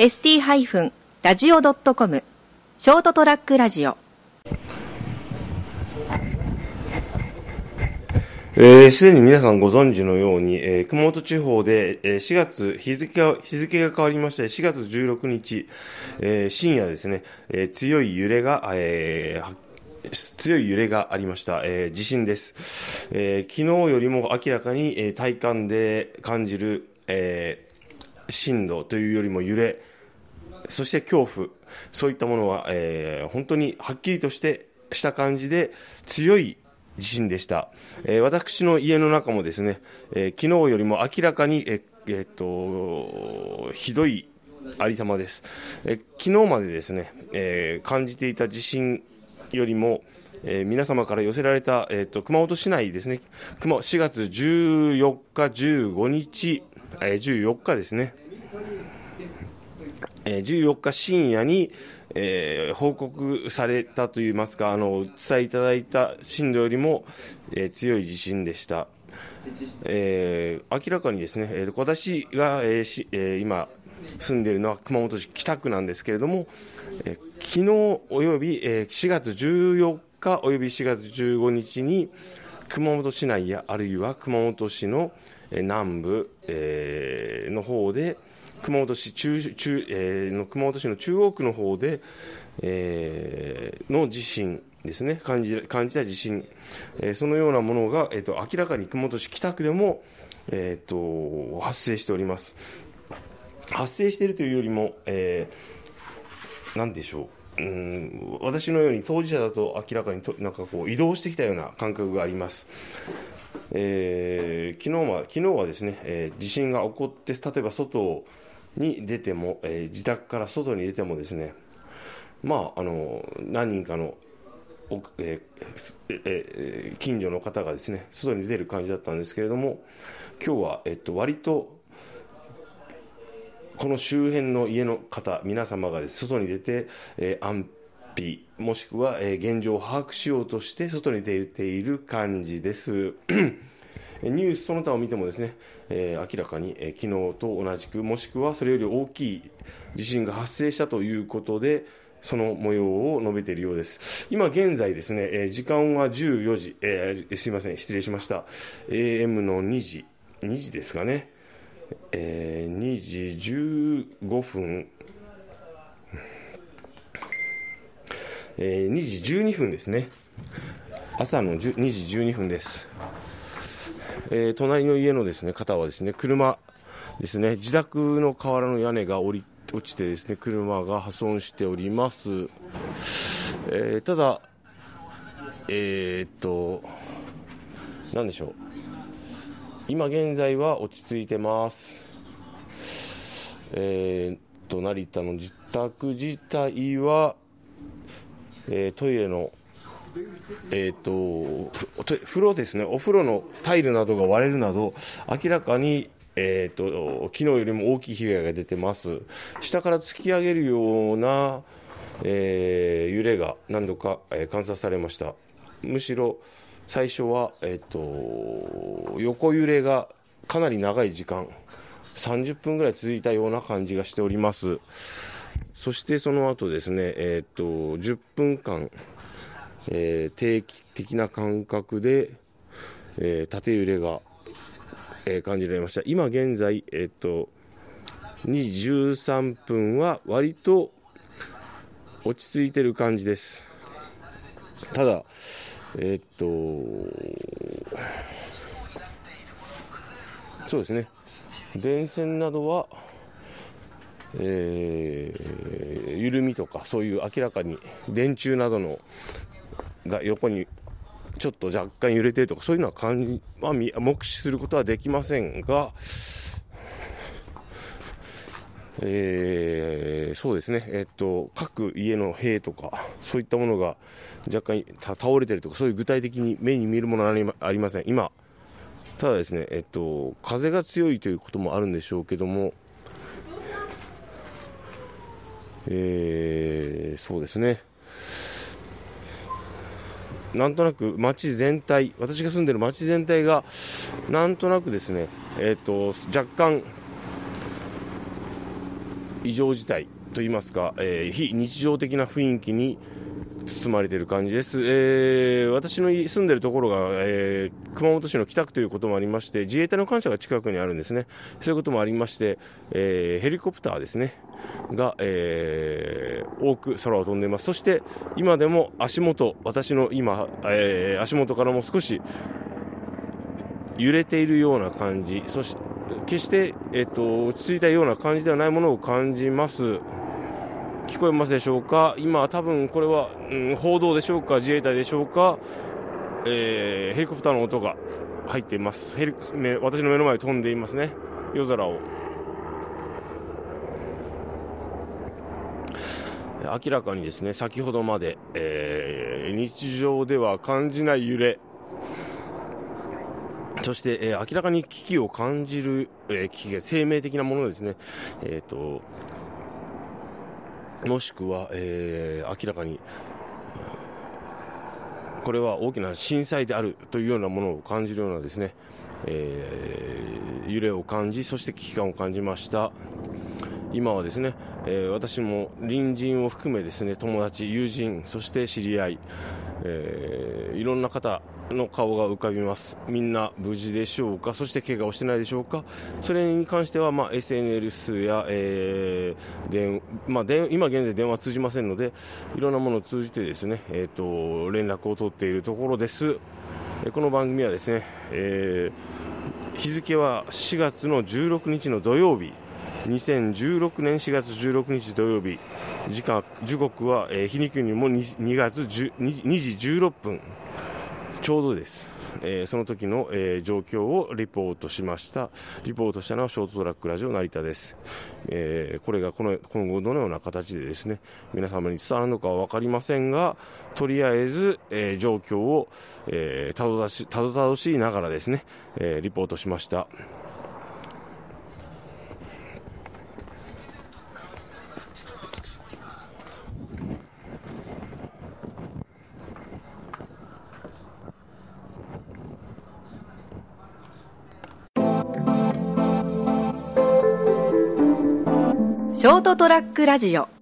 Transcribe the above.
ST-radio.com ショートトラックラジオ。えーすでに皆さんご存知のように、えー熊本地方で、えー4月、日付が、日付が変わりまして、4月16日、えー深夜ですね、えー強い揺れが、えー強い揺れがありました、えー地震です、えー昨日よりも明らかに、えー体感で感じる、えー震度というよりも揺れ、そして恐怖、そういったものは、えー本当にはっきりとしてした感じで強い地震でした。えー私の家の中もですね、えー昨日よりも明らかに、ええーっとひどいありさまです。え昨日までですね、え感じていた地震よりも、えー皆様から寄せられた、えーっと熊本市内ですね、熊4月14日、15日、えー14日ですね、えー14日深夜に、えー報告されたといいますか、あの、お伝えいただいた震度よりも、えー強い地震でした。えー明らかにですね、えー私が、えーしえー今住んでいるのは熊本市北区なんですけれども、えー昨日および、えー4月14日および4月15日に熊本市内やあるいは熊本市の南部、えーの方で熊本市中中、えーの熊本市の中央区の方で、えーの地震ですね。感じ感じた地震、えーそのようなものが、えー、と明らかに熊本市北区でも、えー、と発生しております。発生しているというよりも、えーなんでしょう。うん私のように当事者だと明らかにとなんかこう移動してきたような感覚があります。えー昨日は昨日はですね、えー地震が起こって例えば外に出ても、えー自宅から外に出てもですねまああの何人かのえーええー近所の方がですね外に出る感じだったんですけれども今日は、えっと、割とこの周辺の家の方、皆様がです外に出て、えー安否、もしくは、えー現状を把握しようとして外に出ている感じです。ニュースその他を見てもですね、えー明らかに、えー昨日と同じく、もしくはそれより大きい地震が発生したということで、その模様を述べているようです。今現在ですね、えー時間は14時、えーすいません、失礼しました。AM の2時、2時ですかね。えー2時15分、えー2時12分ですね。朝の2時12分です。えー隣の家のですね方はですね車ですね自宅の瓦の屋根が降り落ちてですね車が破損しております。えーただ、えーっと、なんでしょう。今現在は落ち着いてます。えーっと、成田の自宅自体は、えートイレの、えーっと、風呂ですね、お風呂のタイルなどが割れるなど、明らかに、えーっと、昨日よりも大きい被害が出てます。下から突き上げるような、えー揺れが何度か、えー観察されました。むしろ、最初は、えっと、横揺れがかなり長い時間、30分ぐらい続いたような感じがしております。そしてその後ですね、えっと、10分間、えー定期的な間隔で、えー縦揺れが、えー感じられました。今現在、えっと、2時13分は割と落ち着いてる感じです。ただ、えーっと、そうですね、電線などは、えー緩みとか、そういう明らかに電柱などのが横にちょっと若干揺れてるとか、そういうのは感じ、まあ、目視することはできませんが、えーそうですね、えっと、各家の塀とか、そういったものが若干倒れてるとか、そういう具体的に目に見えるものはありまありません。今、ただですね、えっと、風が強いということもあるんでしょうけども、えーそうですね、なんとなく街全体、私が住んでる街全体が、なんとなくですね、えっと若干、異常事態といいますか、えー、非日常的な雰囲気に包まれている感じです、えー、私の住んでいるところが、えー、熊本市の北区ということもありまして自衛隊の官舎が近くにあるんですね。そういうこともありまして、えー、ヘリコプターですね。が、え、多く空を飛んでいます。そして今でも足元私の今、え、足元からも少し揺れているような感じ。そして決して、えーと落ち着いたような感じではないものを感じます。聞こえますでしょうか？今、多分これは、うん、報道でしょうか？自衛隊でしょうか、えー、ヘリコプターの音が入っています。ヘリ私の目の前飛んでいますね。夜空を。明らかにですね先ほどまで、えー、日常では感じない揺れ。そして、えー、明らかに危機を感じる、えー、危機生命的なものですね、えーともしくは、えー、明らかにこれは大きな震災であるというようなものを感じるようなですね、えー、揺れを感じそして危機感を感じました。今はですね、えー、私も隣人を含めですね友達友人そして知り合い、えー、いろんな方の顔が浮かびます。みんな無事でしょうか？そして怪我をしてないでしょうか？それに関しては、まあ、SNS や、えー電まあ、今現在電話通じませんので、いろんなものを通じてですね、えーと、連絡を取っているところです。この番組はですね、えー、日付は4月の16日の土曜日、2016年4月16日土曜日、時、刻は、えー、日にくにも 2, 2月 2, 2時16分。ちょうどです、えー、その時の、えー、状況をリポートしました。リポートしたのはショートトラックラジオ成田です、えー、これがこの今後どのような形でですね皆様に伝わるのかは分かりませんがとりあえず、え状況を、えたどたしたどたどしいながらですね、えリポートしました。ショートトラックラジオ。